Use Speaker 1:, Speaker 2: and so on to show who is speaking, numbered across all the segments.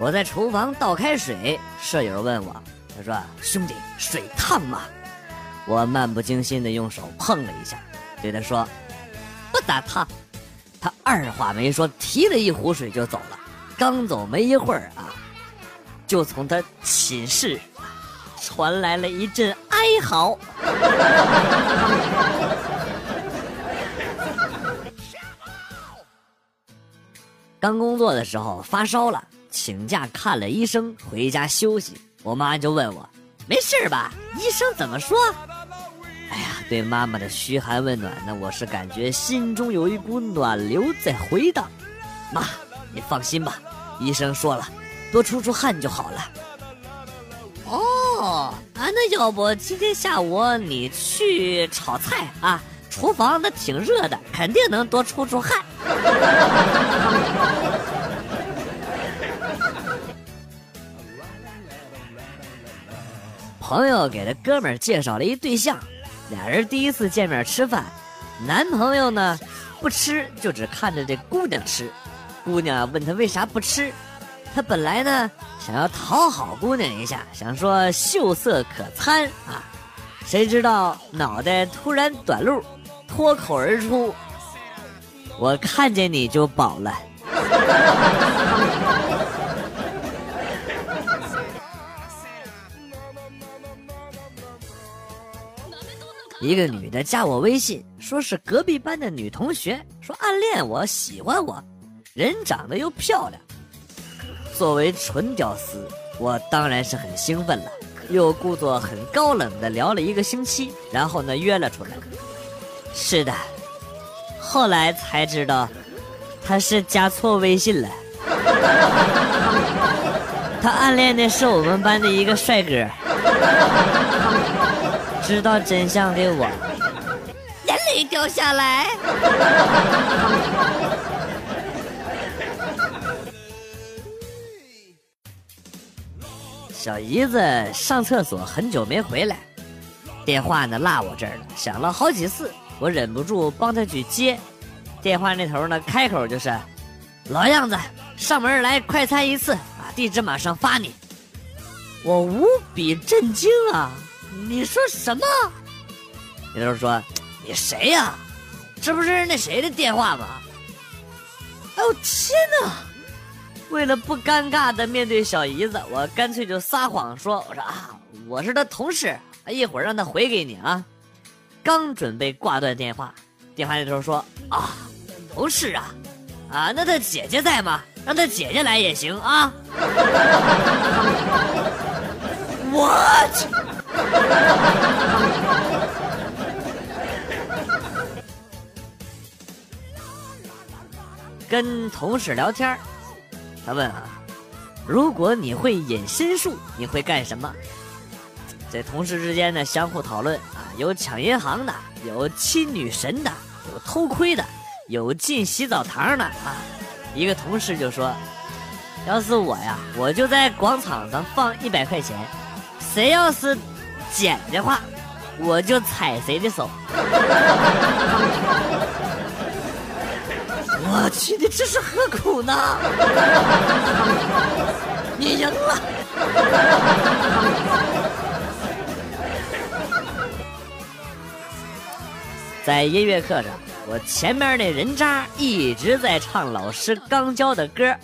Speaker 1: 我在厨房倒开水，舍友问我，他说：“兄弟，水烫吗？”我漫不经心的用手碰了一下，对他说：“不咋烫。”他二话没说，提了一壶水就走了。刚走没一会儿啊，就从他寝室传来了一阵哀嚎。刚工作的时候发烧了，请假看了医生，回家休息。我妈就问我：“没事吧？医生怎么说？”哎呀，对妈妈的嘘寒问暖呢，我是感觉心中有一股暖流在回荡。妈，你放心吧，医生说了，多出出汗就好了。哦，啊，那要不今天下午你去炒菜啊？厨房那挺热的，肯定能多出出汗。朋友给他哥们儿介绍了一对象，俩人第一次见面吃饭，男朋友呢不吃，就只看着这姑娘吃。姑娘问他为啥不吃，他本来呢想要讨好姑娘一下，想说秀色可餐啊，谁知道脑袋突然短路，脱口而出。我看见你就饱了。一个女的加我微信，说是隔壁班的女同学，说暗恋我，喜欢我，人长得又漂亮。作为纯屌丝，我当然是很兴奋了，又故作很高冷的聊了一个星期，然后呢约了出来。是的。后来才知道，他是加错微信了。他暗恋的是我们班的一个帅哥。知道真相的我，眼泪掉下来。小姨子上厕所很久没回来，电话呢落我这儿了，响了好几次。我忍不住帮她去接，电话那头呢，开口就是：“老样子，上门来快餐一次啊，地址马上发你。”我无比震惊啊！你说什么？那头说：“你谁呀？这不是那谁的电话吗？”哎呦天哪！为了不尴尬的面对小姨子，我干脆就撒谎说：“我说啊，我是他同事，一会儿让他回给你啊。”刚准备挂断电话，电话那头说：“啊，同事啊，啊，那他姐姐在吗？让他姐姐来也行啊。”我去！跟同事聊天，他问啊：“如果你会隐身术，你会干什么？”这同事之间呢，相互讨论啊。有抢银行的，有亲女神的，有偷窥的，有进洗澡堂的啊！一个同事就说：“要是我呀，我就在广场上放一百块钱，谁要是捡的话，我就踩谁的手。”我去，你这是何苦呢？你赢了。在音乐课上，我前面那人渣一直在唱老师刚教的歌，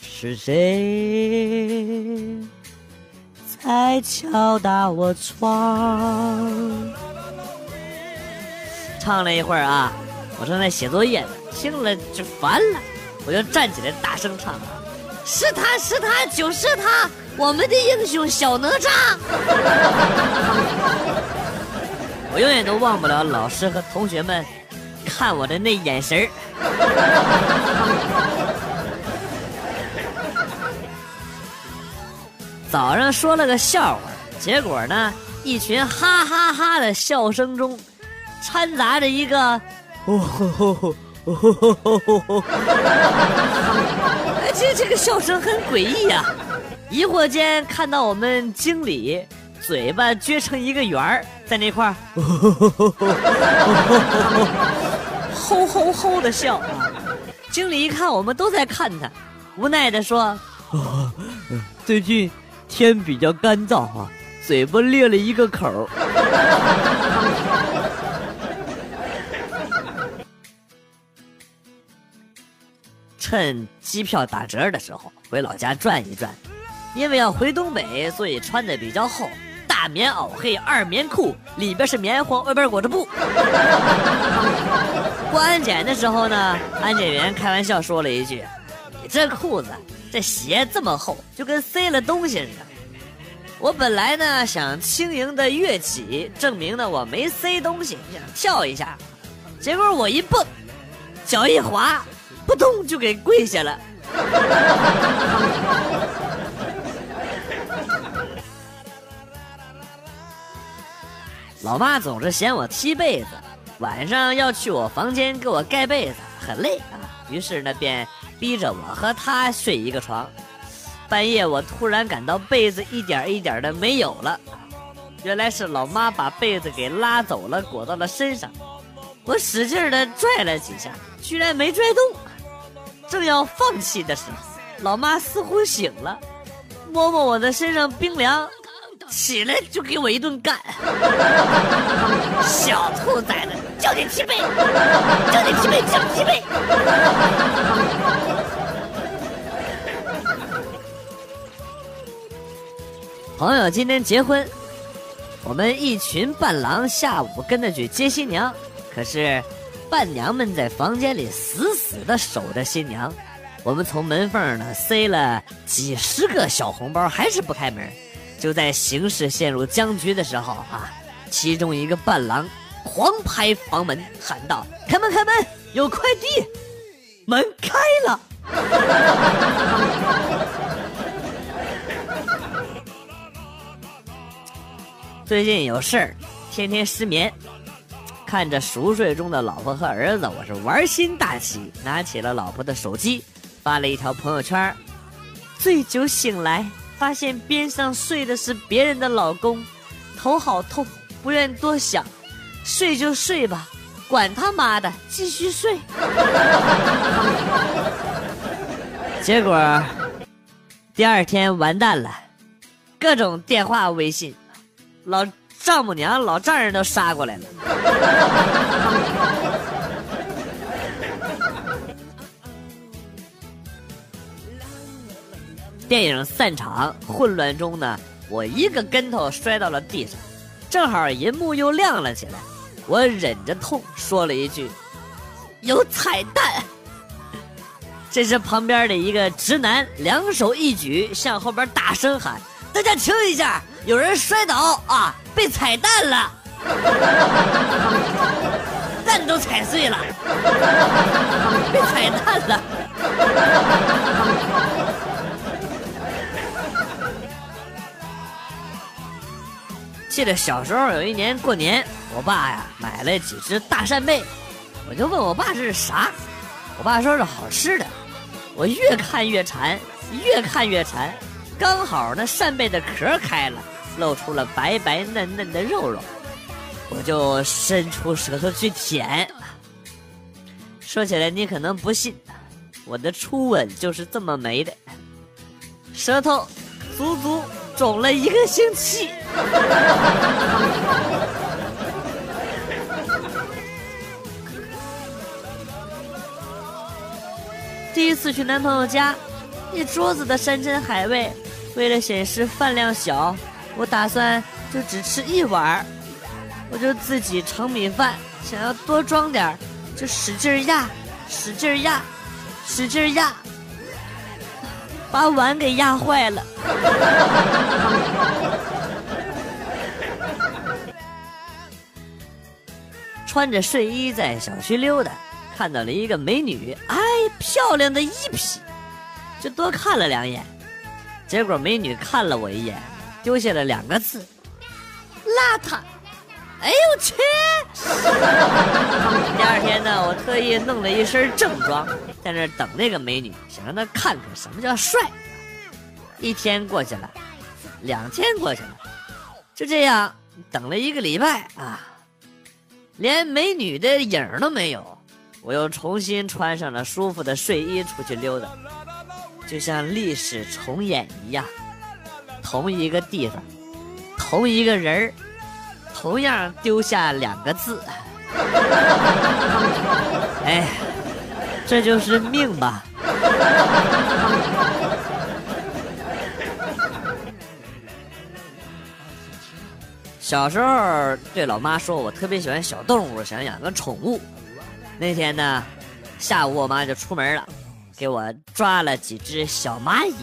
Speaker 1: 是谁在敲打我窗？唱了一会儿啊，我正在写作业呢，听了就烦了，我就站起来大声唱：“是他是他就是他，我们的英雄小哪吒。”我永远都忘不了老师和同学们看我的那眼神儿。早上说了个笑话，结果呢，一群哈哈哈的笑声中，掺杂着一个哦吼吼吼吼吼吼吼，哎，这这个笑声很诡异呀！疑惑间看到我们经理嘴巴撅成一个圆儿。在那块儿，吼吼吼的笑啊！经理一看我们都在看他，无奈的说：“ 最近天比较干燥啊，嘴巴裂了一个口。趁机票打折的时候回老家转一转，因为要回东北，所以穿的比较厚，大棉袄黑二棉裤，里边是棉花，外边裹着布。过安检的时候呢，安检员开玩笑说了一句：“你这裤子、这鞋这么厚，就跟塞了东西似的。”我本来呢想轻盈的跃起，证明呢我没塞东西，想跳一下，结果我一蹦，脚一滑。扑通就给跪下了。老妈总是嫌我踢被子，晚上要去我房间给我盖被子，很累啊。于是呢，便逼着我和她睡一个床。半夜我突然感到被子一点一点的没有了，原来是老妈把被子给拉走了，裹到了身上。我使劲的拽了几下，居然没拽动。正要放弃的时候，老妈似乎醒了，摸摸我的身上冰凉，起来就给我一顿干。小兔崽子，叫你踢被，叫你踢被，叫你踢被。朋友今天结婚，我们一群伴郎下午跟着去接新娘，可是。伴娘们在房间里死死的守着新娘，我们从门缝呢塞了几十个小红包，还是不开门。就在形势陷入僵局的时候啊，其中一个伴郎狂拍房门，喊道：“开门，开门，有快递！”门开了。最近有事儿，天天失眠。看着熟睡中的老婆和儿子，我是玩心大起，拿起了老婆的手机，发了一条朋友圈醉酒醒来，发现边上睡的是别人的老公，头好痛，不愿多想，睡就睡吧，管他妈的，继续睡。结果第二天完蛋了，各种电话、微信，老。丈母娘、老丈人都杀过来了。电影散场，混乱中呢，我一个跟头摔到了地上，正好银幕又亮了起来，我忍着痛说了一句：“有彩蛋。”这时旁边的一个直男两手一举，向后边大声喊：“大家听一下，有人摔倒啊！”被踩蛋了，蛋都踩碎了，被踩蛋了。记得小时候有一年过年，我爸呀买了几只大扇贝，我就问我爸这是啥，我爸说是好吃的，我越看越馋，越看越馋，刚好那扇贝的壳开了。露出了白白嫩嫩的肉肉，我就伸出舌头去舔。说起来你可能不信，我的初吻就是这么没的，舌头足足肿了一个星期。第一次去男朋友家，一桌子的山珍海味，为了显示饭量小。我打算就只吃一碗儿我就自己盛米饭，想要多装点就使劲压，使劲压，使劲压，把碗给压坏了。穿着睡衣在小区溜达，看到了一个美女，哎，漂亮的一批，就多看了两眼，结果美女看了我一眼。丢下了两个字：邋遢。哎呦我去！第二天呢，我特意弄了一身正装，在那等那个美女，想让她看看什么叫帅。一天过去了，两天过去了，就这样等了一个礼拜啊，连美女的影都没有。我又重新穿上了舒服的睡衣出去溜达，就像历史重演一样。同一个地方，同一个人儿，同样丢下两个字。哎，这就是命吧。小时候对老妈说，我特别喜欢小动物，想养个宠物。那天呢，下午我妈就出门了，给我抓了几只小蚂蚁。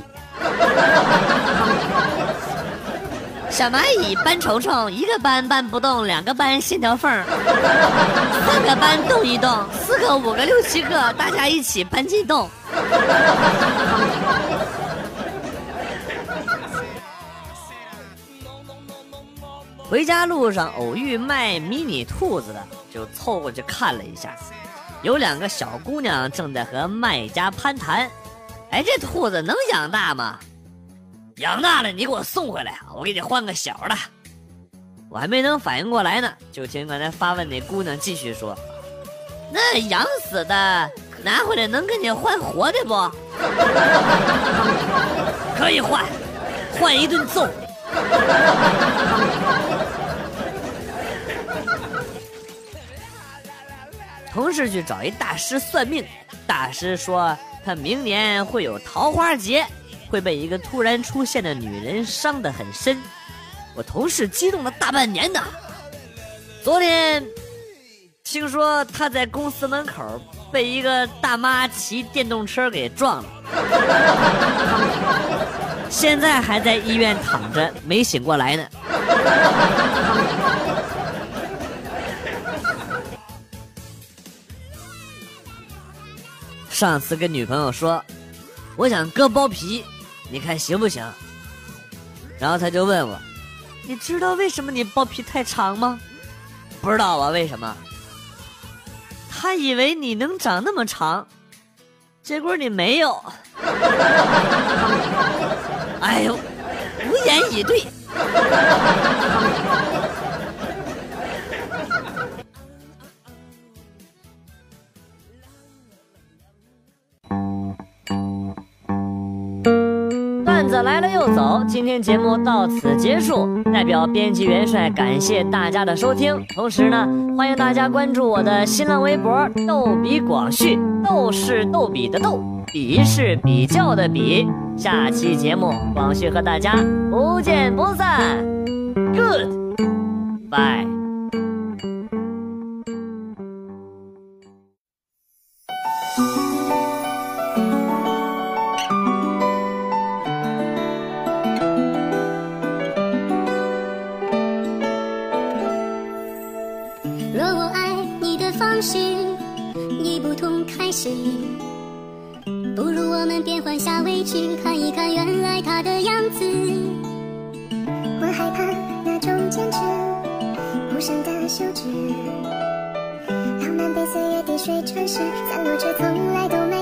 Speaker 1: 小蚂蚁搬虫虫，一个搬搬不动，两个搬线条缝三个搬动一动，四个五个六七个，大家一起搬进洞。回家路上偶遇卖迷你兔子的，就凑过去看了一下。有两个小姑娘正在和卖家攀谈。哎，这兔子能养大吗？养大了你给我送回来，我给你换个小的。我还没能反应过来呢，就听刚才发问那姑娘继续说：“那养死的拿回来能跟你换活的不？可以换，换一顿揍。”同事去找一大师算命，大师说他明年会有桃花劫，会被一个突然出现的女人伤得很深。我同事激动了大半年呢。昨天听说他在公司门口被一个大妈骑电动车给撞了，现在还在医院躺着，没醒过来呢。上次跟女朋友说，我想割包皮，你看行不行？然后他就问我，你知道为什么你包皮太长吗？不知道啊，为什么？他以为你能长那么长，结果你没有。哎呦，无言以对。段子来了又走，今天节目到此结束。代表编辑元帅感谢大家的收听，同时呢，欢迎大家关注我的新浪微博“逗比广旭”，逗是逗比的逗，比是比较的比。下期节目，广旭和大家不见不散。Good，bye。
Speaker 2: 不如我们变换下位置，看一看原来他的样子。我害怕那种坚持无声的休止，浪漫被岁月滴水穿石，散落却从来都没